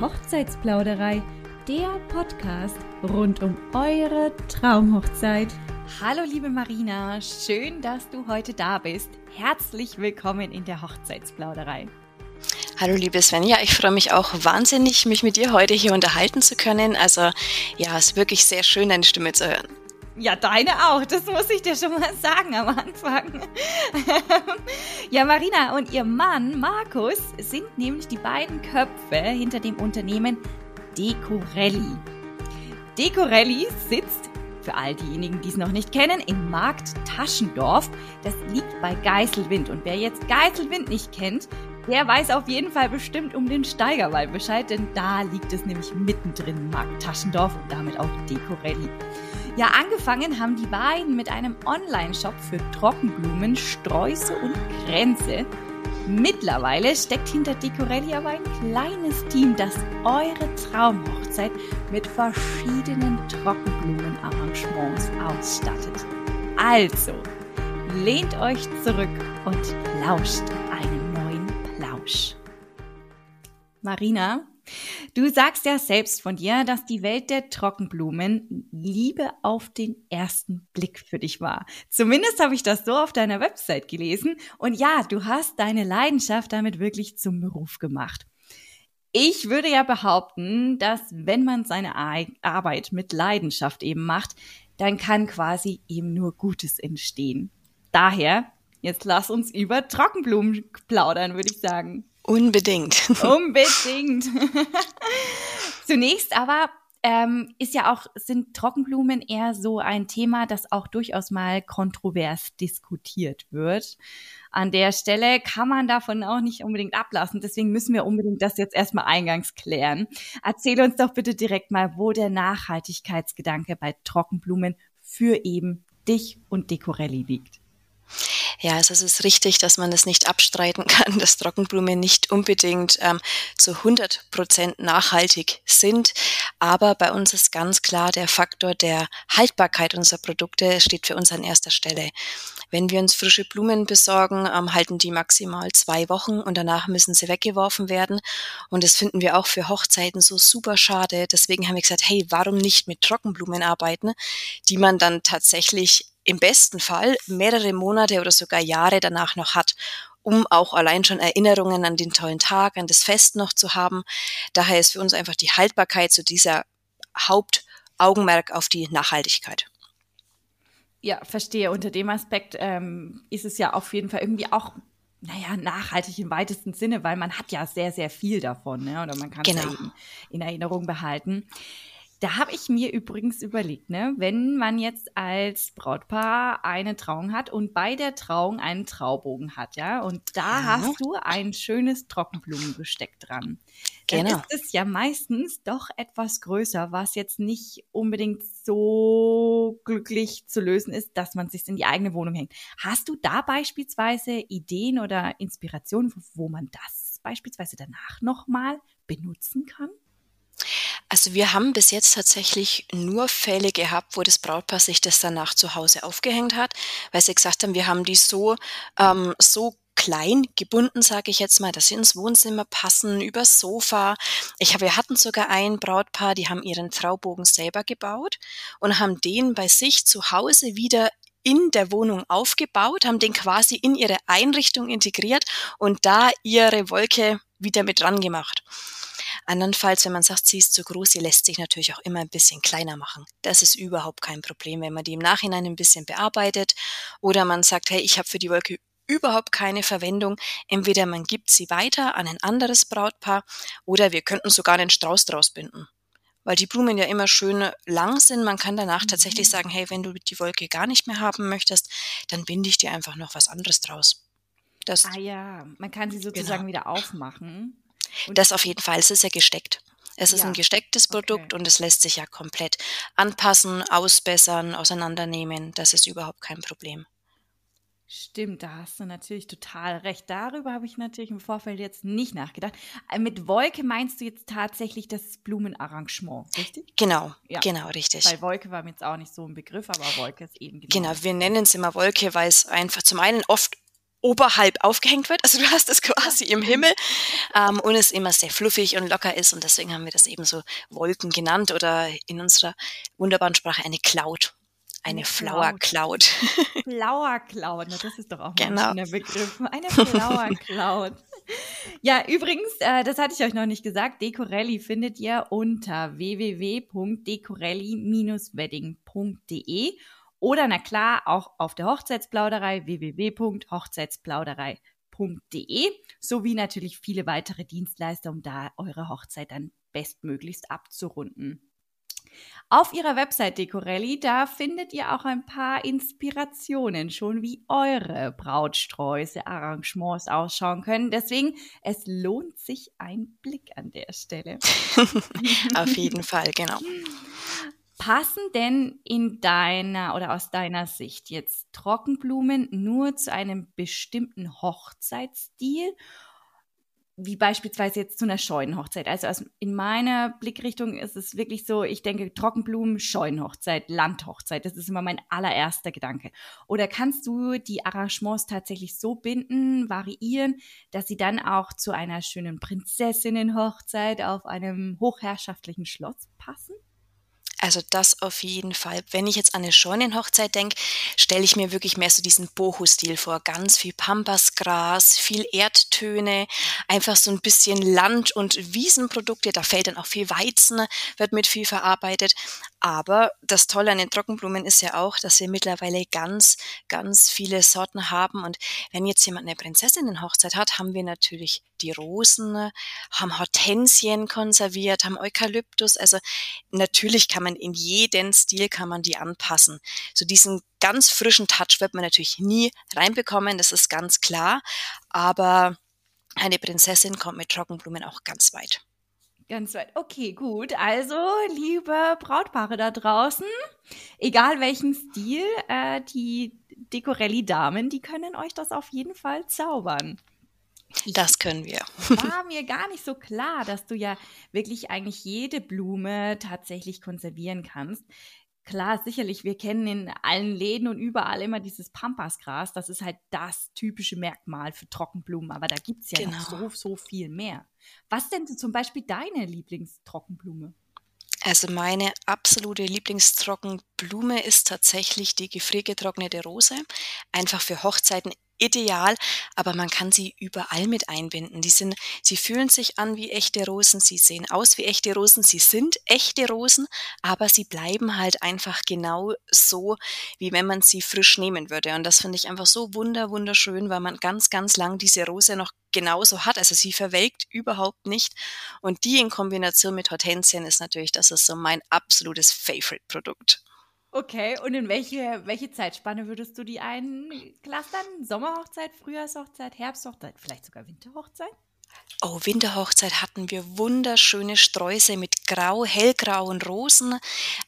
Hochzeitsplauderei, der Podcast rund um eure Traumhochzeit. Hallo liebe Marina, schön, dass du heute da bist. Herzlich willkommen in der Hochzeitsplauderei. Hallo liebe Svenja, ich freue mich auch wahnsinnig, mich mit dir heute hier unterhalten zu können. Also ja, es ist wirklich sehr schön, deine Stimme zu hören. Ja, deine auch. Das muss ich dir schon mal sagen am Anfang. ja, Marina und ihr Mann Markus sind nämlich die beiden Köpfe hinter dem Unternehmen Decorelli. Decorelli sitzt, für all diejenigen, die es noch nicht kennen, in Markt Taschendorf. Das liegt bei Geiselwind. Und wer jetzt Geiselwind nicht kennt, der weiß auf jeden Fall bestimmt um den Steigerwald Bescheid, denn da liegt es nämlich mittendrin, Markt Taschendorf und damit auch Decorelli. Ja, angefangen haben die beiden mit einem Online-Shop für Trockenblumen, Sträuße und Kränze. Mittlerweile steckt hinter Decorelli aber ein kleines Team, das eure Traumhochzeit mit verschiedenen Trockenblumenarrangements ausstattet. Also, lehnt euch zurück und lauscht einen neuen Plausch. Marina, Du sagst ja selbst von dir, dass die Welt der Trockenblumen Liebe auf den ersten Blick für dich war. Zumindest habe ich das so auf deiner Website gelesen. Und ja, du hast deine Leidenschaft damit wirklich zum Beruf gemacht. Ich würde ja behaupten, dass wenn man seine Arbeit mit Leidenschaft eben macht, dann kann quasi eben nur Gutes entstehen. Daher, jetzt lass uns über Trockenblumen plaudern, würde ich sagen. Unbedingt. Unbedingt. Zunächst aber ähm, ist ja auch, sind Trockenblumen eher so ein Thema, das auch durchaus mal kontrovers diskutiert wird. An der Stelle kann man davon auch nicht unbedingt ablassen. Deswegen müssen wir unbedingt das jetzt erstmal eingangs klären. Erzähl uns doch bitte direkt mal, wo der Nachhaltigkeitsgedanke bei Trockenblumen für eben dich und Decorelli liegt. Ja, also es ist richtig, dass man es nicht abstreiten kann, dass Trockenblumen nicht unbedingt ähm, zu 100 Prozent nachhaltig sind. Aber bei uns ist ganz klar der Faktor der Haltbarkeit unserer Produkte steht für uns an erster Stelle. Wenn wir uns frische Blumen besorgen, ähm, halten die maximal zwei Wochen und danach müssen sie weggeworfen werden. Und das finden wir auch für Hochzeiten so super schade. Deswegen haben wir gesagt, hey, warum nicht mit Trockenblumen arbeiten, die man dann tatsächlich im besten Fall mehrere Monate oder sogar Jahre danach noch hat, um auch allein schon Erinnerungen an den tollen Tag, an das Fest noch zu haben. Daher ist für uns einfach die Haltbarkeit zu so dieser Hauptaugenmerk auf die Nachhaltigkeit. Ja, verstehe. Unter dem Aspekt ähm, ist es ja auf jeden Fall irgendwie auch naja, nachhaltig im weitesten Sinne, weil man hat ja sehr, sehr viel davon, ne? oder man kann es genau. ja eben in Erinnerung behalten. Da habe ich mir übrigens überlegt, ne, wenn man jetzt als Brautpaar eine Trauung hat und bei der Trauung einen Traubogen hat, ja, und da ja. hast du ein schönes Trockenblumengesteck dran. Dann genau. ist es ja meistens doch etwas größer, was jetzt nicht unbedingt so glücklich zu lösen ist, dass man sich in die eigene Wohnung hängt. Hast du da beispielsweise Ideen oder Inspirationen, wo man das beispielsweise danach nochmal benutzen kann? Also wir haben bis jetzt tatsächlich nur Fälle gehabt, wo das Brautpaar sich das danach zu Hause aufgehängt hat, weil sie gesagt haben, wir haben die so, ähm, so klein gebunden, sage ich jetzt mal, dass sie ins Wohnzimmer passen, übers Sofa. Ich habe, wir hatten sogar ein Brautpaar, die haben ihren Traubogen selber gebaut und haben den bei sich zu Hause wieder in der Wohnung aufgebaut, haben den quasi in ihre Einrichtung integriert und da ihre Wolke wieder mit dran gemacht. Andernfalls, wenn man sagt, sie ist zu groß, sie lässt sich natürlich auch immer ein bisschen kleiner machen. Das ist überhaupt kein Problem, wenn man die im Nachhinein ein bisschen bearbeitet oder man sagt, hey, ich habe für die Wolke überhaupt keine Verwendung. Entweder man gibt sie weiter an ein anderes Brautpaar oder wir könnten sogar einen Strauß draus binden. Weil die Blumen ja immer schön lang sind. Man kann danach mhm. tatsächlich sagen, hey, wenn du die Wolke gar nicht mehr haben möchtest, dann binde ich dir einfach noch was anderes draus. Das, ah ja, man kann sie sozusagen genau. wieder aufmachen. Und das auf jeden Fall. Es ist ja gesteckt. Es ist ja. ein gestecktes Produkt okay. und es lässt sich ja komplett anpassen, ausbessern, auseinandernehmen. Das ist überhaupt kein Problem. Stimmt, da hast du natürlich total recht. Darüber habe ich natürlich im Vorfeld jetzt nicht nachgedacht. Äh, mit Wolke meinst du jetzt tatsächlich das Blumenarrangement, richtig? Genau, ja. genau, richtig. Weil Wolke war mir jetzt auch nicht so ein Begriff, aber Wolke ist eben genau. Genau, wir nennen es immer Wolke, weil es einfach zum einen oft oberhalb aufgehängt wird. Also du hast es quasi im Himmel ähm, und es immer sehr fluffig und locker ist und deswegen haben wir das eben so Wolken genannt oder in unserer wunderbaren Sprache eine Cloud. Eine, Flower Cloud. Flower Cloud, na, das ist doch auch genau. ein schöner Begriff. Eine Flower Cloud. Ja, übrigens, äh, das hatte ich euch noch nicht gesagt, Decorelli findet ihr unter www.decorelli-wedding.de oder na klar auch auf der Hochzeitsplauderei www.hochzeitsplauderei.de sowie natürlich viele weitere Dienstleister, um da eure Hochzeit dann bestmöglichst abzurunden. Auf ihrer Website Decorelli, da findet ihr auch ein paar Inspirationen schon, wie eure Brautsträuße, Arrangements ausschauen können. Deswegen, es lohnt sich ein Blick an der Stelle. Auf jeden Fall, genau. Passen denn in deiner oder aus deiner Sicht jetzt Trockenblumen nur zu einem bestimmten Hochzeitsstil wie beispielsweise jetzt zu einer Scheunenhochzeit. Also aus, in meiner Blickrichtung ist es wirklich so, ich denke Trockenblumen, Scheunenhochzeit, Landhochzeit. Das ist immer mein allererster Gedanke. Oder kannst du die Arrangements tatsächlich so binden, variieren, dass sie dann auch zu einer schönen Prinzessinnenhochzeit auf einem hochherrschaftlichen Schloss passen? Also das auf jeden Fall. Wenn ich jetzt an eine Scheunenhochzeit denke, stelle ich mir wirklich mehr so diesen Boho-Stil vor. Ganz viel Pampasgras, viel Erdtöne, einfach so ein bisschen Land- und Wiesenprodukte. Da fällt dann auch viel Weizen, wird mit viel verarbeitet. Aber das Tolle an den Trockenblumen ist ja auch, dass wir mittlerweile ganz, ganz viele Sorten haben. Und wenn jetzt jemand eine Prinzessinnenhochzeit hat, haben wir natürlich die Rosen, haben Hortensien konserviert, haben Eukalyptus. Also natürlich kann man in jeden Stil kann man die anpassen. So diesen ganz frischen Touch wird man natürlich nie reinbekommen, das ist ganz klar. Aber eine Prinzessin kommt mit Trockenblumen auch ganz weit. Ganz weit. Okay, gut. Also, liebe Brautpaare da draußen, egal welchen Stil, äh, die Decorelli-Damen, die können euch das auf jeden Fall zaubern. Das können wir. War mir gar nicht so klar, dass du ja wirklich eigentlich jede Blume tatsächlich konservieren kannst. Klar, sicherlich, wir kennen in allen Läden und überall immer dieses Pampasgras. Das ist halt das typische Merkmal für Trockenblumen. Aber da gibt es ja genau. noch so, so viel mehr. Was denn zum Beispiel deine Lieblingstrockenblume? Also meine absolute Lieblingstrockenblume ist tatsächlich die gefriergetrocknete Rose. Einfach für Hochzeiten ideal, aber man kann sie überall mit einbinden. Die sind, sie fühlen sich an wie echte Rosen, sie sehen aus wie echte Rosen, sie sind echte Rosen, aber sie bleiben halt einfach genau so, wie wenn man sie frisch nehmen würde. Und das finde ich einfach so wunder, wunderschön, weil man ganz, ganz lang diese Rose noch genauso hat. Also sie verwelkt überhaupt nicht. Und die in Kombination mit Hortensien ist natürlich, das ist so mein absolutes Favorite-Produkt. Okay, und in welche, welche Zeitspanne würdest du die einklastern? Sommerhochzeit, Frühjahrshochzeit, Herbsthochzeit, vielleicht sogar Winterhochzeit? Oh, Winterhochzeit hatten wir wunderschöne Sträuße mit grau, hellgrauen Rosen,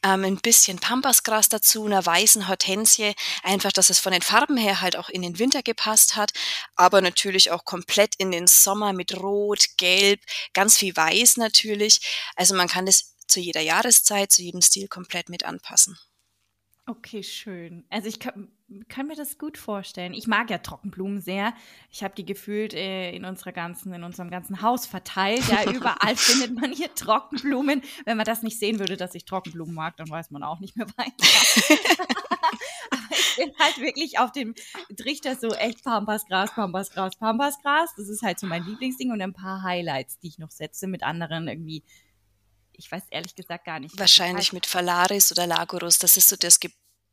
ähm, ein bisschen Pampasgras dazu, einer weißen Hortensie, einfach, dass es von den Farben her halt auch in den Winter gepasst hat, aber natürlich auch komplett in den Sommer mit Rot, Gelb, ganz viel Weiß natürlich. Also man kann das zu jeder Jahreszeit, zu jedem Stil komplett mit anpassen. Okay, schön. Also ich kann, kann, mir das gut vorstellen. Ich mag ja Trockenblumen sehr. Ich habe die gefühlt äh, in unserer ganzen, in unserem ganzen Haus verteilt. Ja, überall findet man hier Trockenblumen. Wenn man das nicht sehen würde, dass ich Trockenblumen mag, dann weiß man auch nicht mehr weiter. Aber ich bin halt wirklich auf dem Trichter so echt Pampasgras, Pampasgras, Pampasgras. Das ist halt so mein Lieblingsding und ein paar Highlights, die ich noch setze mit anderen irgendwie ich weiß ehrlich gesagt gar nicht. Wahrscheinlich heißt. mit Phalaris oder Lagurus, das ist so das,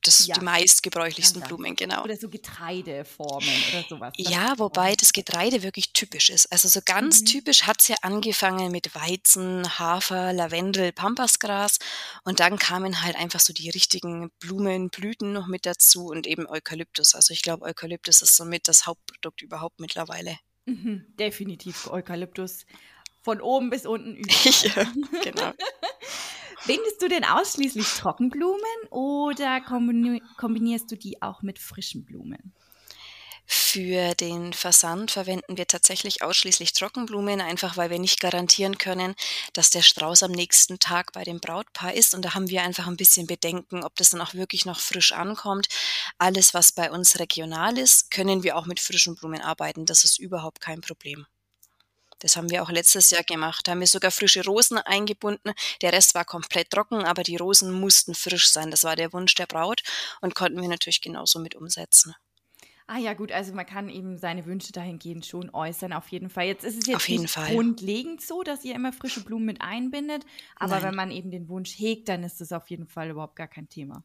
das ja. die meistgebräuchlichsten Blumen, genau. Oder so Getreideformen oder sowas. Ja, wobei das Getreide wirklich typisch ist. Also so ganz mhm. typisch hat es ja angefangen mit Weizen, Hafer, Lavendel, Pampasgras und dann kamen halt einfach so die richtigen Blumen, Blüten noch mit dazu und eben Eukalyptus. Also ich glaube, Eukalyptus ist somit das Hauptprodukt überhaupt mittlerweile. Mhm, definitiv Eukalyptus von oben bis unten über. ja, genau. Bindest du denn ausschließlich Trockenblumen oder kombinierst du die auch mit frischen Blumen? Für den Versand verwenden wir tatsächlich ausschließlich Trockenblumen, einfach weil wir nicht garantieren können, dass der Strauß am nächsten Tag bei dem Brautpaar ist. Und da haben wir einfach ein bisschen Bedenken, ob das dann auch wirklich noch frisch ankommt. Alles, was bei uns regional ist, können wir auch mit frischen Blumen arbeiten. Das ist überhaupt kein Problem. Das haben wir auch letztes Jahr gemacht. Da haben wir sogar frische Rosen eingebunden. Der Rest war komplett trocken, aber die Rosen mussten frisch sein. Das war der Wunsch der Braut und konnten wir natürlich genauso mit umsetzen. Ah ja, gut, also man kann eben seine Wünsche dahingehend schon äußern, auf jeden Fall. Jetzt ist es jetzt nicht Fall. grundlegend so, dass ihr immer frische Blumen mit einbindet, aber Nein. wenn man eben den Wunsch hegt, dann ist das auf jeden Fall überhaupt gar kein Thema.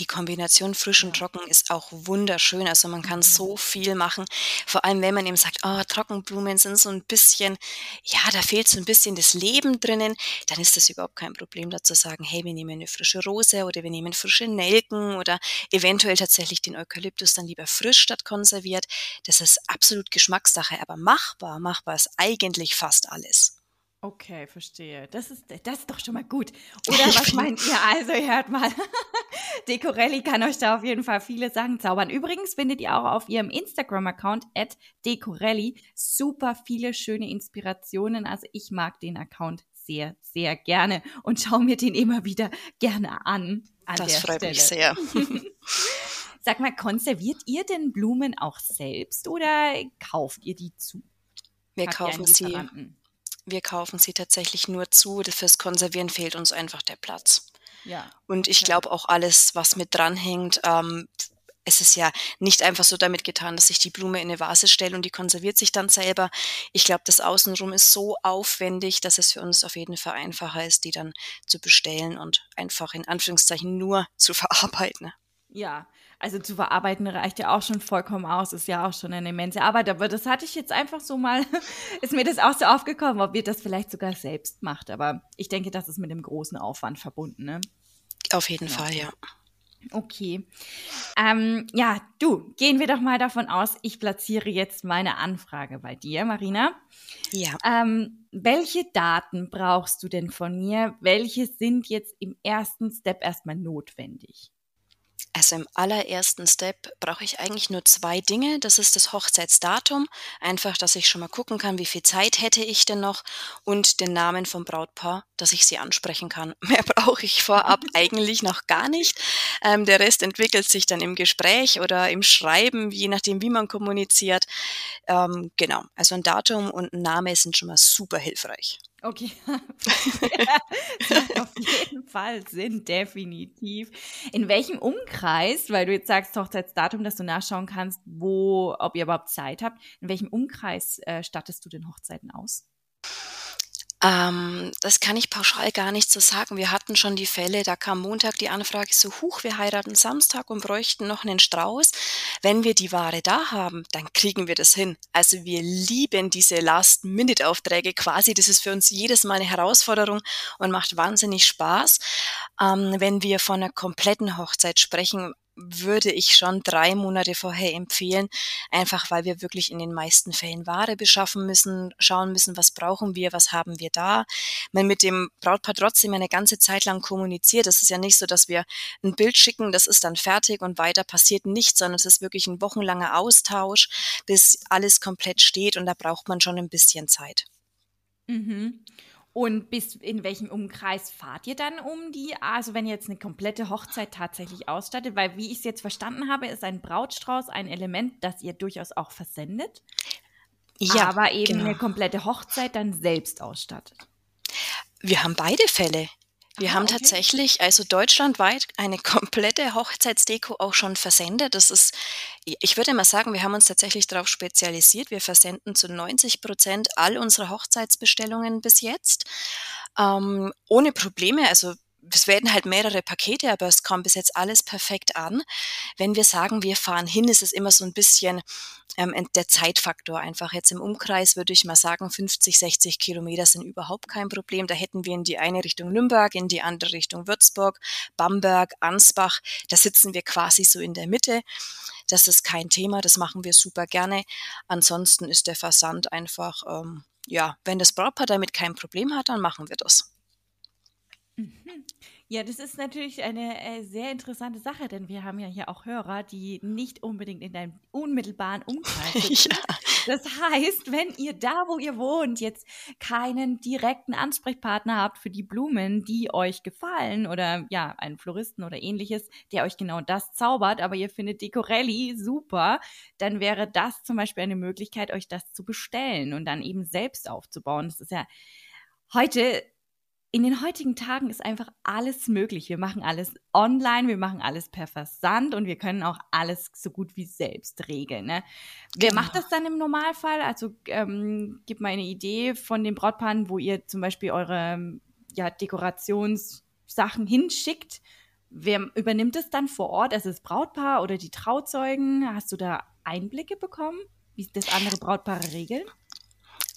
Die Kombination frisch und Ja. trocken ist auch wunderschön. Also man kann Mhm. so viel machen. Vor allem, wenn man eben sagt, oh, Trockenblumen sind so ein bisschen, ja, da fehlt so ein bisschen das Leben drinnen, dann ist das überhaupt kein Problem, da zu sagen, hey, wir nehmen eine frische Rose oder wir nehmen frische Nelken oder eventuell tatsächlich den Eukalyptus dann lieber frisch statt konserviert. Das ist absolut Geschmackssache, aber machbar, machbar ist eigentlich fast alles. Okay, verstehe. Das ist, das ist doch schon mal gut. Oder was meint ihr? Also, ihr hört mal. Decorelli kann euch da auf jeden Fall viele Sachen zaubern. Übrigens findet ihr auch auf ihrem Instagram-Account at Decorelli super viele schöne Inspirationen. Also, ich mag den Account sehr, sehr gerne und schaue mir den immer wieder gerne an. an Das freut Stelle. mich sehr. Sag mal, konserviert ihr denn Blumen auch selbst oder kauft ihr die zu? Wir Habt kaufen sie? Wir kaufen sie tatsächlich nur zu. Fürs Konservieren fehlt uns einfach der Platz. Ja. Und ich glaube auch alles, was mit dranhängt, ähm, es ist ja nicht einfach so damit getan, dass ich die Blume in eine Vase stelle und die konserviert sich dann selber. Ich glaube, das Außenrum ist so aufwendig, dass es für uns auf jeden Fall einfacher ist, die dann zu bestellen und einfach in Anführungszeichen nur zu verarbeiten. Ja, also zu verarbeiten reicht ja auch schon vollkommen aus, ist ja auch schon eine immense Arbeit. Aber das hatte ich jetzt einfach so mal, ist mir das auch so aufgekommen, ob ihr das vielleicht sogar selbst macht. Aber ich denke, das ist mit dem großen Aufwand verbunden, ne? Auf jeden Ja. Fall, ja. Okay. Ähm, ja, du, gehen wir doch mal davon aus, ich platziere jetzt meine Anfrage bei dir, Marina. Ja. Ähm, welche Daten brauchst du denn von mir? Welche sind jetzt im ersten Step erstmal notwendig? Also im allerersten Step brauche ich eigentlich nur zwei Dinge. Das ist das Hochzeitsdatum, einfach, dass ich schon mal gucken kann, wie viel Zeit hätte ich denn noch und den Namen vom Brautpaar, dass ich sie ansprechen kann. Mehr brauche ich vorab eigentlich noch gar nicht. Ähm, der Rest entwickelt sich dann im Gespräch oder im Schreiben, je nachdem, wie man kommuniziert. Ähm, genau, also ein Datum und ein Name sind schon mal super hilfreich. Okay, das macht auf jeden Fall Sinn, definitiv. In welchem Umkreis, weil du jetzt sagst Hochzeitsdatum, dass du nachschauen kannst, wo, ob ihr überhaupt Zeit habt, in welchem Umkreis äh, stattest du denn Hochzeiten aus? Ähm, das kann ich pauschal gar nicht so sagen. Wir hatten schon die Fälle, da kam Montag die Anfrage so, huch, wir heiraten Samstag und bräuchten noch einen Strauß. Wenn wir die Ware da haben, dann kriegen wir das hin. Also wir lieben diese Last-Minute-Aufträge quasi. Das ist für uns jedes Mal eine Herausforderung und macht wahnsinnig Spaß. Ähm, wenn wir von einer kompletten Hochzeit sprechen, würde ich schon drei Monate vorher empfehlen, einfach weil wir wirklich in den meisten Fällen Ware beschaffen müssen, schauen müssen, was brauchen wir, was haben wir da. Man mit dem Brautpaar trotzdem eine ganze Zeit lang kommuniziert. Es ist ja nicht so, dass wir ein Bild schicken, das ist dann fertig und weiter passiert nichts, sondern es ist wirklich ein wochenlanger Austausch, bis alles komplett steht und da braucht man schon ein bisschen Zeit. Mhm. Und bis in welchem Umkreis fahrt ihr dann um die, also wenn ihr jetzt eine komplette Hochzeit tatsächlich ausstattet? Weil, wie ich es jetzt verstanden habe, ist ein Brautstrauß ein Element, das ihr durchaus auch versendet, Ja, aber eben genau. eine komplette Hochzeit dann selbst ausstattet. Wir haben beide Fälle. Wir Ah, haben okay. tatsächlich also deutschlandweit eine komplette Hochzeitsdeko auch schon versendet. Das ist, ich würde mal sagen, wir haben uns tatsächlich darauf spezialisiert. Wir versenden zu 90 Prozent all unsere Hochzeitsbestellungen bis jetzt. Ähm, ohne Probleme. Also es werden halt mehrere Pakete, aber es kommt bis jetzt alles perfekt an. Wenn wir sagen, wir fahren hin, ist es immer so ein bisschen ähm, der Zeitfaktor einfach. Jetzt im Umkreis würde ich mal sagen, 50, 60 Kilometer sind überhaupt kein Problem. Da hätten wir in die eine Richtung Nürnberg, in die andere Richtung Würzburg, Bamberg, Ansbach. Da sitzen wir quasi so in der Mitte. Das ist kein Thema, das machen wir super gerne. Ansonsten ist der Versand einfach, ähm, ja, wenn das Brautpaar damit kein Problem hat, dann machen wir das. Ja, das ist natürlich eine äh, sehr interessante Sache, denn wir haben ja hier auch Hörer, die nicht unbedingt in deinem unmittelbaren Umkreis sind. ja. Das heißt, wenn ihr da, wo ihr wohnt, jetzt keinen direkten Ansprechpartner habt für die Blumen, die euch gefallen oder ja, einen Floristen oder ähnliches, der euch genau das zaubert, aber ihr findet Decorelli super, dann wäre das zum Beispiel eine Möglichkeit, euch das zu bestellen und dann eben selbst aufzubauen. Das ist ja heute in den heutigen Tagen ist einfach alles möglich. Wir machen alles online, wir machen alles per Versand und wir können auch alles so gut wie selbst regeln. Ne? Wer genau. macht das dann im Normalfall? Also ähm, gib mal eine Idee von den Brautpaaren, wo ihr zum Beispiel eure ja, Dekorationssachen hinschickt. Wer übernimmt es dann vor Ort? Also das Brautpaar oder die Trauzeugen? Hast du da Einblicke bekommen, wie das andere Brautpaare regeln?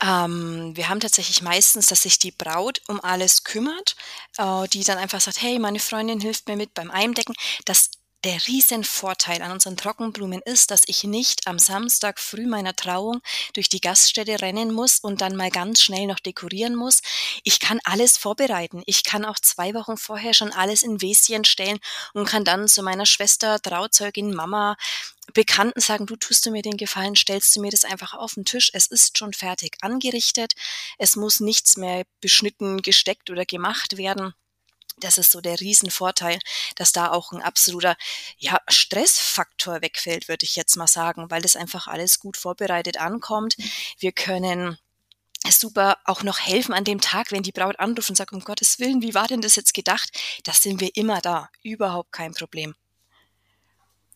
Ähm, wir haben tatsächlich meistens, dass sich die Braut um alles kümmert, äh, die dann einfach sagt, hey, meine Freundin hilft mir mit beim Eindecken. Das der Riesenvorteil an unseren Trockenblumen ist, dass ich nicht am Samstag früh meiner Trauung durch die Gaststätte rennen muss und dann mal ganz schnell noch dekorieren muss. Ich kann alles vorbereiten. Ich kann auch zwei Wochen vorher schon alles in Wäschen stellen und kann dann zu meiner Schwester, Trauzeugin, Mama, Bekannten sagen, du tust du mir den Gefallen, stellst du mir das einfach auf den Tisch. Es ist schon fertig angerichtet. Es muss nichts mehr beschnitten, gesteckt oder gemacht werden. Das ist so der Riesenvorteil, dass da auch ein absoluter ja, Stressfaktor wegfällt, würde ich jetzt mal sagen, weil das einfach alles gut vorbereitet ankommt. Wir können super auch noch helfen an dem Tag, wenn die Braut anruft und sagt, um Gottes Willen, wie war denn das jetzt gedacht? Das sind wir immer da. Überhaupt kein Problem.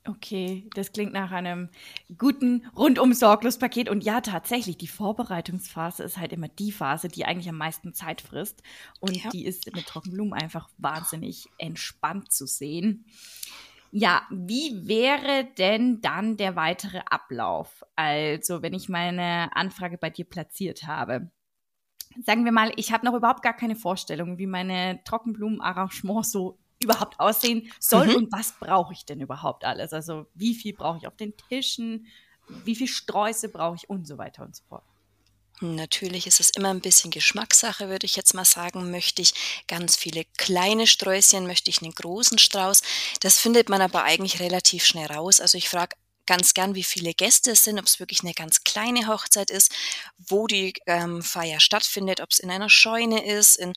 Okay, das klingt nach einem guten rundum sorglos Paket. Und ja, tatsächlich, die Vorbereitungsphase ist halt immer die Phase, die eigentlich am meisten Zeit frisst. Und ja. die ist mit Trockenblumen einfach wahnsinnig entspannt zu sehen. Ja, wie wäre denn dann der weitere Ablauf? Also, wenn ich meine Anfrage bei dir platziert habe. Sagen wir mal, ich habe noch überhaupt gar keine Vorstellung, wie meine Trockenblumenarrangements so überhaupt aussehen soll mhm. und was brauche ich denn überhaupt alles? Also wie viel brauche ich auf den Tischen, wie viel Sträuße brauche ich und so weiter und so fort. Natürlich ist es immer ein bisschen Geschmackssache, würde ich jetzt mal sagen. Möchte ich ganz viele kleine Sträußchen, möchte ich einen großen Strauß. Das findet man aber eigentlich relativ schnell raus. Also ich frage ganz gern, wie viele Gäste es sind, ob es wirklich eine ganz kleine Hochzeit ist, wo die ähm, Feier stattfindet, ob es in einer Scheune ist, in,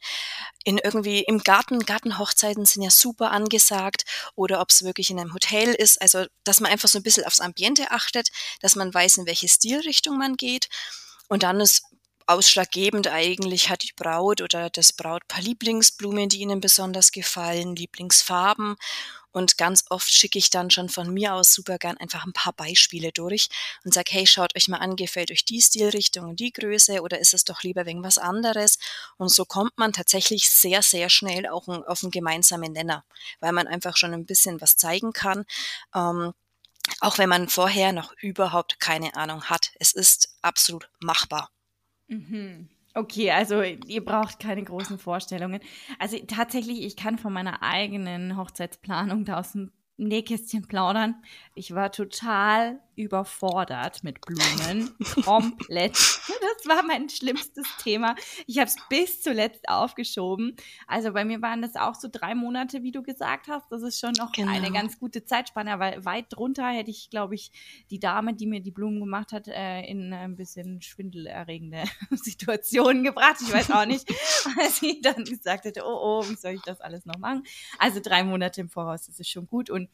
in irgendwie im Garten. Gartenhochzeiten sind ja super angesagt oder ob es wirklich in einem Hotel ist. Also, dass man einfach so ein bisschen aufs Ambiente achtet, dass man weiß, in welche Stilrichtung man geht. Und dann ist ausschlaggebend eigentlich hat die Braut oder das Brautpaar Lieblingsblumen, die ihnen besonders gefallen, Lieblingsfarben und ganz oft schicke ich dann schon von mir aus super gern einfach ein paar Beispiele durch und sage, hey, schaut euch mal an, gefällt euch die Stilrichtung und die Größe oder ist es doch lieber wegen was anderes? Und so kommt man tatsächlich sehr, sehr schnell auch auf einen gemeinsamen Nenner, weil man einfach schon ein bisschen was zeigen kann. Ähm, auch wenn man vorher noch überhaupt keine Ahnung hat. Es ist absolut machbar. Mhm. Okay, also ihr braucht keine großen Vorstellungen. Also tatsächlich, ich kann von meiner eigenen Hochzeitsplanung da aus dem Nähkästchen plaudern. Ich war total überfordert mit Blumen. Komplett. Das war mein schlimmstes Thema. Ich habe es bis zuletzt aufgeschoben. Also bei mir waren das auch so drei Monate, wie du gesagt hast. Das ist schon noch genau. eine ganz gute Zeitspanne, weil weit drunter hätte ich, glaube ich, die Dame, die mir die Blumen gemacht hat, äh, in ein bisschen schwindelerregende Situationen gebracht. Ich weiß auch nicht, weil sie dann gesagt hätte, oh, oh, wie soll ich das alles noch machen? Also drei Monate im Voraus, das ist schon gut. Und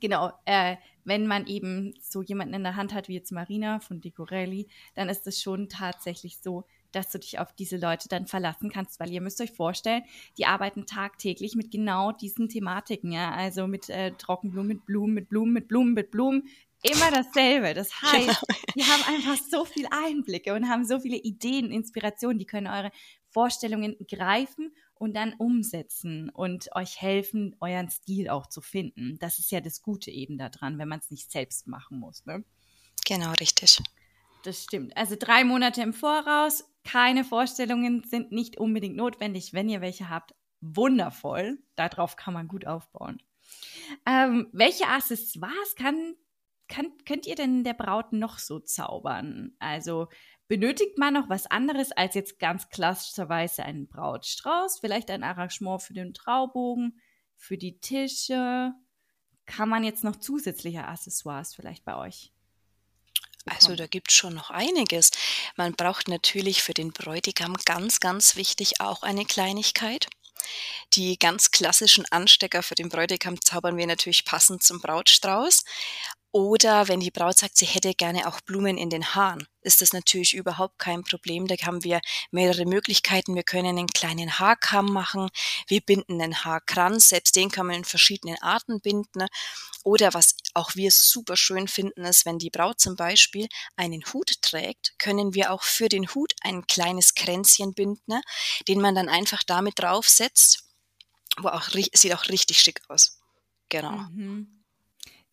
genau, äh, wenn man eben so jemanden in der Hand hat wie jetzt Marina von Decorelli, dann ist es schon tatsächlich so, dass du dich auf diese Leute dann verlassen kannst, weil ihr müsst euch vorstellen, die arbeiten tagtäglich mit genau diesen Thematiken, ja, also mit äh, Trockenblumen, mit Blumen, mit Blumen, mit Blumen, mit Blumen, immer dasselbe. Das heißt, genau. die haben einfach so viel Einblicke und haben so viele Ideen, Inspirationen, die können eure Vorstellungen greifen und dann umsetzen und euch helfen, euren Stil auch zu finden. Das ist ja das Gute eben daran, wenn man es nicht selbst machen muss. Ne? Genau, richtig. Das stimmt. Also drei Monate im Voraus, keine Vorstellungen sind nicht unbedingt notwendig. Wenn ihr welche habt, wundervoll. Darauf kann man gut aufbauen. Ähm, welche Accessoires kann, kann, könnt ihr denn der Braut noch so zaubern? Also Benötigt man noch was anderes als jetzt ganz klassischerweise einen Brautstrauß? Vielleicht ein Arrangement für den Traubogen, für die Tische? Kann man jetzt noch zusätzliche Accessoires vielleicht bei euch? Also da gibt es schon noch einiges. Man braucht natürlich für den Bräutigam ganz, ganz wichtig auch eine Kleinigkeit. Die ganz klassischen Anstecker für den Bräutigam zaubern wir natürlich passend zum Brautstrauß. Oder wenn die Braut sagt, sie hätte gerne auch Blumen in den Haaren, ist das natürlich überhaupt kein Problem. Da haben wir mehrere Möglichkeiten. Wir können einen kleinen Haarkamm machen. Wir binden einen Haarkranz. Selbst den kann man in verschiedenen Arten binden. Oder was auch wir super schön finden, ist, wenn die Braut zum Beispiel einen Hut trägt, können wir auch für den Hut ein kleines Kränzchen binden, den man dann einfach damit draufsetzt. Wo auch, sieht auch richtig schick aus. Genau. Mhm.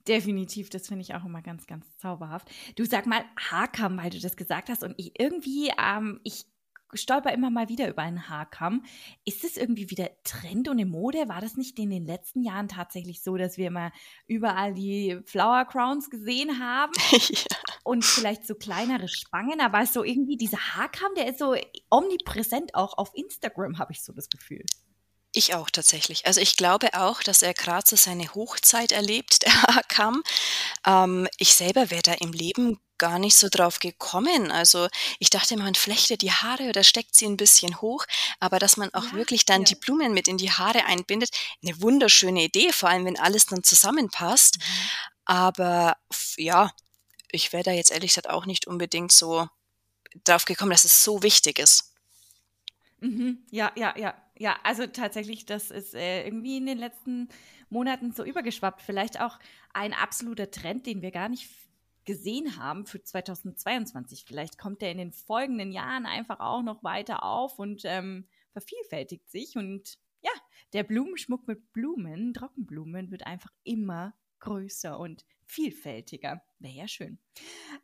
Definitiv, das finde ich auch immer ganz, ganz zauberhaft. Du sag mal Haarkamm, weil du das gesagt hast und ich irgendwie, ähm, ich stolper immer mal wieder über einen Haarkamm. Ist das irgendwie wieder Trend und in Mode? War das nicht in den letzten Jahren tatsächlich so, dass wir immer überall die Flower Crowns gesehen haben? ja. Und vielleicht so kleinere Spangen, aber so irgendwie dieser Haarkamm, der ist so omnipräsent auch auf Instagram, habe ich so das Gefühl. Ich auch tatsächlich. Also ich glaube auch, dass er gerade so seine Hochzeit erlebt, der Haarkamm. Ähm, ich selber wäre da im Leben gar nicht so drauf gekommen. Also ich dachte, man flechtet die Haare oder steckt sie ein bisschen hoch, aber dass man auch ja, wirklich dann ja. die Blumen mit in die Haare einbindet, eine wunderschöne Idee, vor allem wenn alles dann zusammenpasst. Mhm. Aber ja, ich wäre da jetzt ehrlich gesagt auch nicht unbedingt so drauf gekommen, dass es so wichtig ist. Mhm. Ja, ja, ja. Ja, also tatsächlich, das ist äh, irgendwie in den letzten Monaten so übergeschwappt. Vielleicht auch ein absoluter Trend, den wir gar nicht gesehen haben für 2022. Vielleicht kommt er in den folgenden Jahren einfach auch noch weiter auf und ähm, vervielfältigt sich. Und ja, der Blumenschmuck mit Blumen, Trockenblumen, wird einfach immer größer und vielfältiger. Wäre ja schön.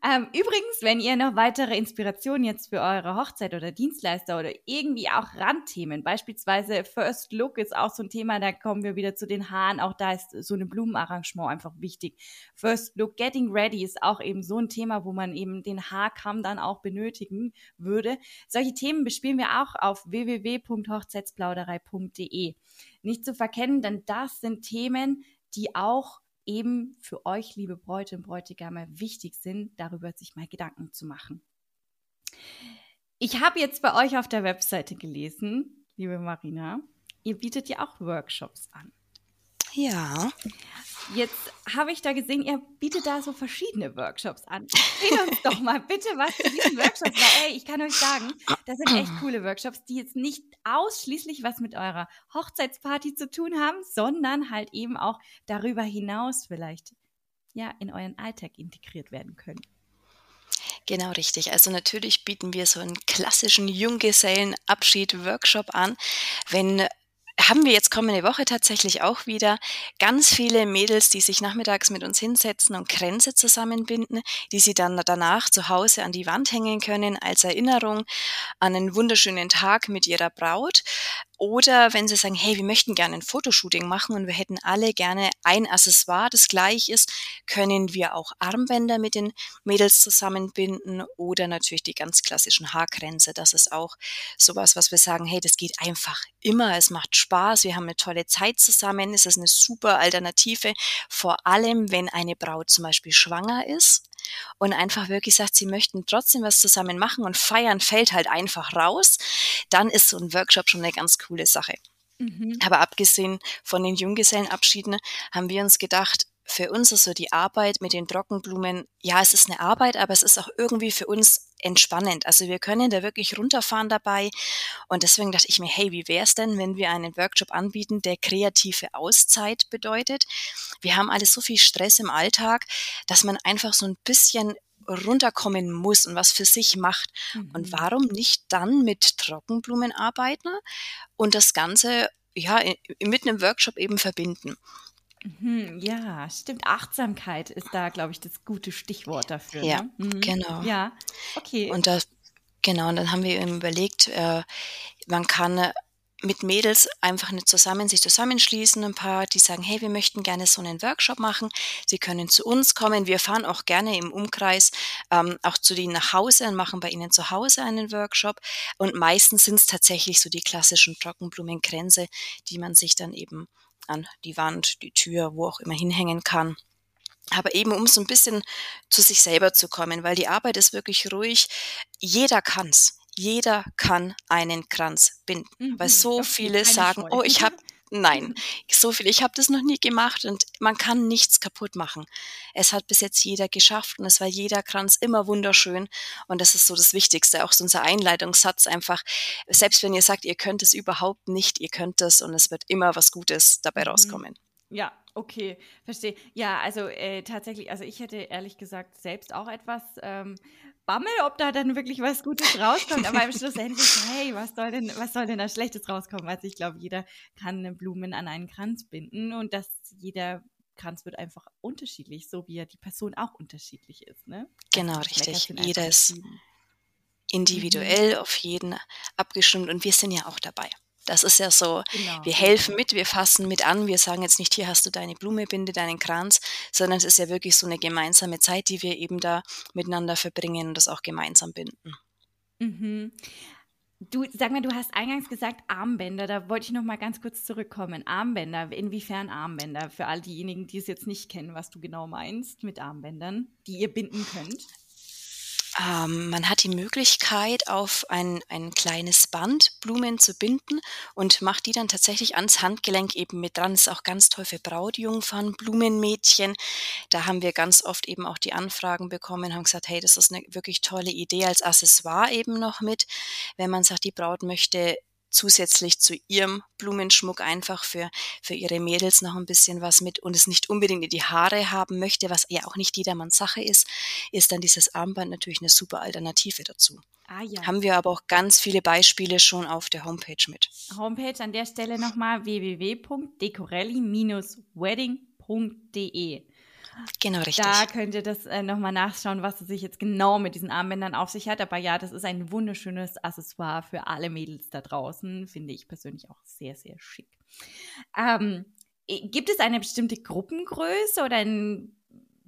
Ähm, übrigens, wenn ihr noch weitere Inspirationen jetzt für eure Hochzeit oder Dienstleister oder irgendwie auch Randthemen, beispielsweise First Look ist auch so ein Thema, da kommen wir wieder zu den Haaren, auch da ist so ein Blumenarrangement einfach wichtig. First Look, Getting Ready ist auch eben so ein Thema, wo man eben den Haarkamm dann auch benötigen würde. Solche Themen bespielen wir auch auf www.hochzeitsplauderei.de. Nicht zu verkennen, denn das sind Themen, die auch eben für euch, liebe Bräute und Bräutigame, wichtig sind, darüber sich mal Gedanken zu machen. Ich habe jetzt bei euch auf der Webseite gelesen, liebe Marina, ihr bietet ja auch Workshops an. Ja. Jetzt habe ich da gesehen, ihr bietet da so verschiedene Workshops an. Erzähl uns doch mal bitte was zu diesen Workshops. Weil, ey, ich kann euch sagen, das sind echt coole Workshops, die jetzt nicht ausschließlich was mit eurer Hochzeitsparty zu tun haben, sondern halt eben auch darüber hinaus vielleicht ja in euren Alltag integriert werden können. Genau richtig. Also natürlich bieten wir so einen klassischen Junggesellenabschied-Workshop an. Wenn haben wir jetzt kommende Woche tatsächlich auch wieder ganz viele Mädels, die sich nachmittags mit uns hinsetzen und Kränze zusammenbinden, die sie dann danach zu Hause an die Wand hängen können als Erinnerung an einen wunderschönen Tag mit ihrer Braut. Oder wenn sie sagen, hey, wir möchten gerne ein Fotoshooting machen und wir hätten alle gerne ein Accessoire, das gleich ist, können wir auch Armbänder mit den Mädels zusammenbinden oder natürlich die ganz klassischen Haarkränze. Das ist auch sowas, was wir sagen, hey, das geht einfach immer. Es macht Spaß. Wir haben eine tolle Zeit zusammen. Es ist eine super Alternative. Vor allem, wenn eine Braut zum Beispiel schwanger ist und einfach wirklich sagt, sie möchten trotzdem was zusammen machen und feiern fällt halt einfach raus, dann ist so ein Workshop schon eine ganz coole Sache. Mhm. Aber abgesehen von den Junggesellenabschieden haben wir uns gedacht, für uns ist so die Arbeit mit den Trockenblumen, ja, es ist eine Arbeit, aber es ist auch irgendwie für uns entspannend. Also wir können da wirklich runterfahren dabei. Und deswegen dachte ich mir, hey, wie wäre es denn, wenn wir einen Workshop anbieten, der kreative Auszeit bedeutet? Wir haben alle so viel Stress im Alltag, dass man einfach so ein bisschen runterkommen muss und was für sich macht. Mhm. Und warum nicht dann mit Trockenblumen arbeiten und das Ganze ja mit einem Workshop eben verbinden? Mhm, ja, stimmt. Achtsamkeit ist da, glaube ich, das gute Stichwort dafür. Ja, ne? mhm. genau. Ja, okay. Und das, genau, und dann haben wir eben überlegt, äh, man kann mit Mädels einfach nicht zusammen, sich zusammenschließen, ein paar, die sagen, hey, wir möchten gerne so einen Workshop machen. Sie können zu uns kommen. Wir fahren auch gerne im Umkreis ähm, auch zu denen nach Hause und machen bei ihnen zu Hause einen Workshop. Und meistens sind es tatsächlich so die klassischen Trockenblumenkränze, die man sich dann eben an die Wand, die Tür, wo auch immer hinhängen kann. Aber eben um so ein bisschen zu sich selber zu kommen, weil die Arbeit ist wirklich ruhig. Jeder kann's jeder kann einen Kranz binden, mhm, weil so viele sagen, Scheu. oh, ich habe Nein, so viel. Ich habe das noch nie gemacht und man kann nichts kaputt machen. Es hat bis jetzt jeder geschafft und es war jeder Kranz immer wunderschön und das ist so das Wichtigste. Auch so unser Einleitungssatz einfach, selbst wenn ihr sagt, ihr könnt es überhaupt nicht, ihr könnt es und es wird immer was Gutes dabei mhm. rauskommen. Ja, okay, verstehe. Ja, also äh, tatsächlich, also ich hätte ehrlich gesagt selbst auch etwas ähm, Bammel, ob da dann wirklich was Gutes rauskommt. Aber im Schlussendlich, hey, was soll denn, was soll denn da Schlechtes rauskommen? Also ich glaube, jeder kann Blumen an einen Kranz binden und dass jeder Kranz wird einfach unterschiedlich, so wie ja die Person auch unterschiedlich ist. Ne? Genau, also richtig. Jeder ist individuell mhm. auf jeden abgestimmt und wir sind ja auch dabei. Das ist ja so, genau. wir helfen mit, wir fassen mit an, wir sagen jetzt nicht, hier hast du deine Blume, binde deinen Kranz, sondern es ist ja wirklich so eine gemeinsame Zeit, die wir eben da miteinander verbringen und das auch gemeinsam binden. Mhm. Du, sag mal, du hast eingangs gesagt Armbänder, da wollte ich noch mal ganz kurz zurückkommen. Armbänder, inwiefern Armbänder? Für all diejenigen, die es jetzt nicht kennen, was du genau meinst mit Armbändern, die ihr binden könnt. Ähm, man hat die Möglichkeit, auf ein, ein kleines Band Blumen zu binden und macht die dann tatsächlich ans Handgelenk eben mit dran. Das ist auch ganz toll für Brautjungfern, Blumenmädchen. Da haben wir ganz oft eben auch die Anfragen bekommen, haben gesagt, hey, das ist eine wirklich tolle Idee als Accessoire eben noch mit. Wenn man sagt, die Braut möchte zusätzlich zu ihrem Blumenschmuck einfach für, für ihre Mädels noch ein bisschen was mit und es nicht unbedingt in die Haare haben möchte, was ja auch nicht jedermanns Sache ist, ist dann dieses Armband natürlich eine super Alternative dazu. Ah, ja. Haben wir aber auch ganz viele Beispiele schon auf der Homepage mit. Homepage an der Stelle nochmal www.decorelli-wedding.de. Genau, richtig. Da könnt ihr das äh, nochmal nachschauen, was es sich jetzt genau mit diesen Armbändern auf sich hat. Aber ja, das ist ein wunderschönes Accessoire für alle Mädels da draußen. Finde ich persönlich auch sehr, sehr schick. Ähm, gibt es eine bestimmte Gruppengröße oder einen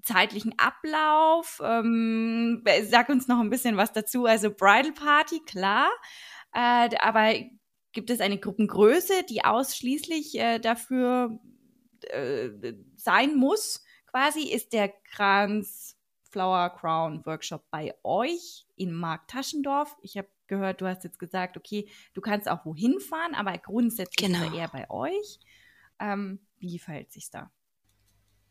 zeitlichen Ablauf? Ähm, sag uns noch ein bisschen was dazu. Also Bridal Party, klar. Äh, aber gibt es eine Gruppengröße, die ausschließlich äh, dafür äh, sein muss? Quasi ist der Kranz Flower Crown Workshop bei euch in Marktaschendorf. Ich habe gehört, du hast jetzt gesagt, okay, du kannst auch wohin fahren, aber grundsätzlich genau. ist er eher bei euch. Ähm, wie verhält sich da?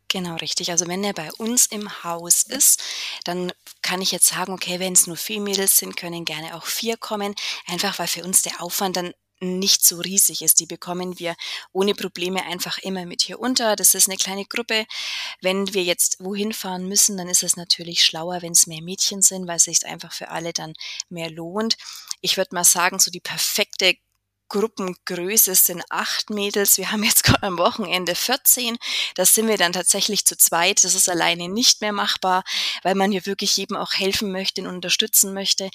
Genau, richtig. Also wenn er bei uns im Haus ist, dann kann ich jetzt sagen, okay, wenn es nur vier Mädels sind, können gerne auch vier kommen. Einfach weil für uns der Aufwand dann nicht so riesig ist. Die bekommen wir ohne Probleme einfach immer mit hier unter. Das ist eine kleine Gruppe. Wenn wir jetzt wohin fahren müssen, dann ist es natürlich schlauer, wenn es mehr Mädchen sind, weil es sich einfach für alle dann mehr lohnt. Ich würde mal sagen, so die perfekte Gruppengröße sind acht Mädels. Wir haben jetzt am Wochenende 14. Das sind wir dann tatsächlich zu zweit. Das ist alleine nicht mehr machbar, weil man hier wirklich jedem auch helfen möchte und unterstützen möchte.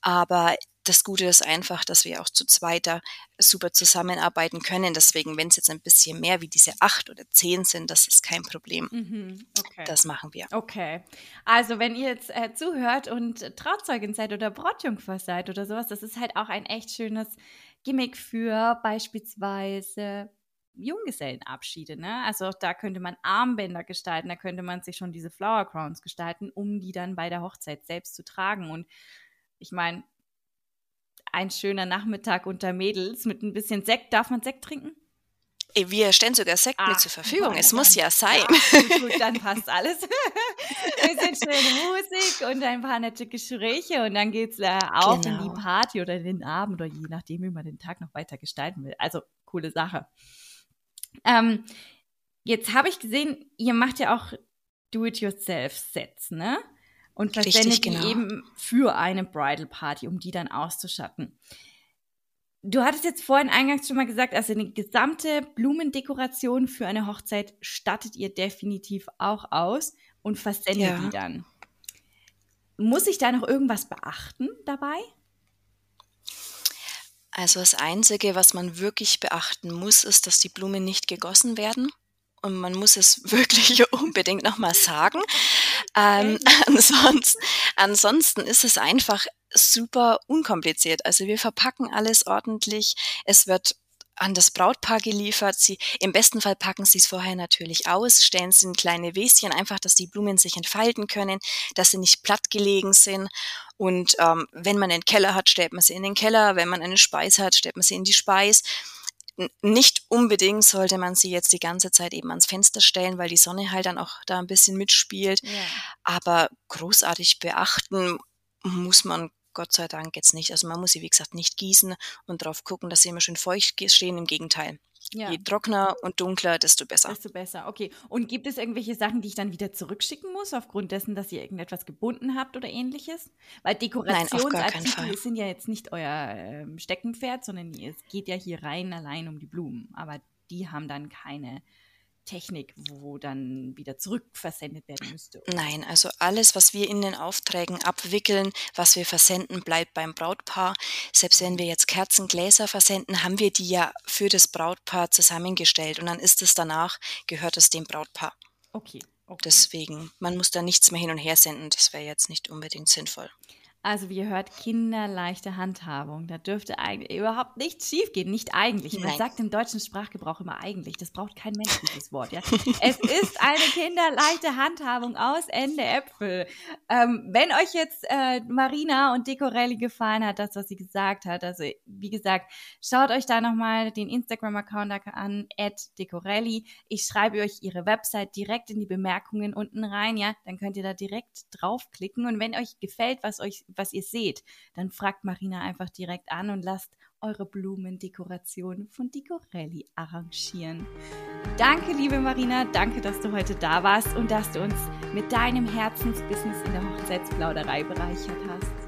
Aber das Gute ist einfach, dass wir auch zu zweiter super zusammenarbeiten können. Deswegen, wenn es jetzt ein bisschen mehr wie diese acht oder zehn sind, das ist kein Problem. Mhm, okay. Das machen wir. Okay. Also, wenn ihr jetzt äh, zuhört und Trauzeugin seid oder Brautjungfer seid oder sowas, das ist halt auch ein echt schönes Gimmick für beispielsweise Junggesellenabschiede, ne? Also auch da könnte man Armbänder gestalten, da könnte man sich schon diese Flower Crowns gestalten, um die dann bei der Hochzeit selbst zu tragen. Und ich meine, ein schöner Nachmittag unter Mädels mit ein bisschen Sekt. Darf man Sekt trinken? Wir stellen sogar Sekt Ach, mit zur Verfügung. Es muss ja sein. Ja, gut, dann passt alles. ein bisschen schöne Musik und ein paar nette Gespräche und dann geht's äh, auch genau. in die genau. Party oder den Abend oder je nachdem, wie man den Tag noch weiter gestalten will. Also coole Sache. Ähm, jetzt habe ich gesehen, ihr macht ja auch Do-it-yourself-Sets, ne? Und versendet genau. die eben für eine Bridal Party, um die dann auszustatten. Du hattest jetzt vorhin eingangs schon mal gesagt, also eine gesamte Blumendekoration für eine Hochzeit stattet ihr definitiv auch aus und versendet ja. die dann. Muss ich da noch irgendwas beachten dabei? Also das Einzige, was man wirklich beachten muss, ist, dass die Blumen nicht gegossen werden. Und man muss es wirklich unbedingt nochmal sagen. Ähm, ansonsten, ansonsten ist es einfach super unkompliziert. Also wir verpacken alles ordentlich. Es wird an das Brautpaar geliefert. Sie, Im besten Fall packen sie es vorher natürlich aus, stellen sie in kleine Wäschen, einfach, dass die Blumen sich entfalten können, dass sie nicht platt gelegen sind. Und ähm, wenn man einen Keller hat, stellt man sie in den Keller. Wenn man eine Speis hat, stellt man sie in die Speis. Nicht unbedingt sollte man sie jetzt die ganze Zeit eben ans Fenster stellen, weil die Sonne halt dann auch da ein bisschen mitspielt. Ja. Aber großartig beachten muss man Gott sei Dank jetzt nicht. Also man muss sie, wie gesagt, nicht gießen und drauf gucken, dass sie immer schön feucht stehen. Im Gegenteil. Ja. Je trockener und dunkler, desto besser. Desto besser, okay. Und gibt es irgendwelche Sachen, die ich dann wieder zurückschicken muss, aufgrund dessen, dass ihr irgendetwas gebunden habt oder ähnliches? Weil Dekorationsartikel sind ja jetzt nicht euer äh, Steckenpferd, sondern es geht ja hier rein allein um die Blumen. Aber die haben dann keine Technik, wo dann wieder zurückversendet werden müsste? Nein, also alles, was wir in den Aufträgen abwickeln, was wir versenden, bleibt beim Brautpaar. Selbst wenn wir jetzt Kerzengläser versenden, haben wir die ja für das Brautpaar zusammengestellt und dann ist es danach, gehört es dem Brautpaar. Okay. okay. Deswegen, man muss da nichts mehr hin und her senden, das wäre jetzt nicht unbedingt sinnvoll. Also wie ihr hört, kinderleichte Handhabung. Da dürfte eigentlich überhaupt nichts schiefgehen. Nicht eigentlich. Man Nein. sagt im deutschen Sprachgebrauch immer eigentlich. Das braucht kein Mensch, dieses Wort. Ja? es ist eine kinderleichte Handhabung aus Ende Äpfel. Ähm, wenn euch jetzt äh, Marina und Decorelli gefallen hat, das, was sie gesagt hat, also wie gesagt, schaut euch da nochmal den Instagram-Account an, at Decorelli. Ich schreibe euch ihre Website direkt in die Bemerkungen unten rein, ja. Dann könnt ihr da direkt draufklicken. Und wenn euch gefällt, was euch was ihr seht, dann fragt Marina einfach direkt an und lasst eure Blumendekoration von Dicorelli arrangieren. Danke, liebe Marina, danke, dass du heute da warst und dass du uns mit deinem Herzensbusiness in der Hochzeitsplauderei bereichert hast.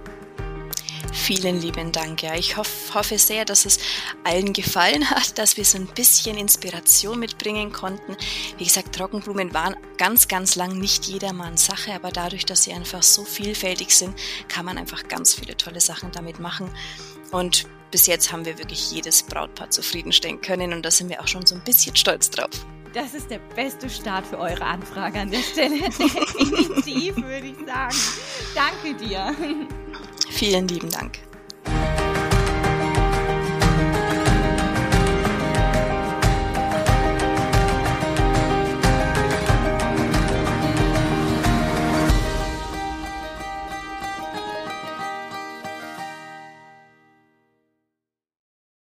Vielen lieben Dank. Ja, ich hoff, hoffe sehr, dass es allen gefallen hat, dass wir so ein bisschen Inspiration mitbringen konnten. Wie gesagt, Trockenblumen waren ganz, ganz lang nicht jedermanns Sache, aber dadurch, dass sie einfach so vielfältig sind, kann man einfach ganz viele tolle Sachen damit machen. Und bis jetzt haben wir wirklich jedes Brautpaar zufriedenstellen können und da sind wir auch schon so ein bisschen stolz drauf. Das ist der beste Start für eure Anfrage an der Stelle. Definitiv, würde ich sagen. Danke dir. Vielen lieben Dank.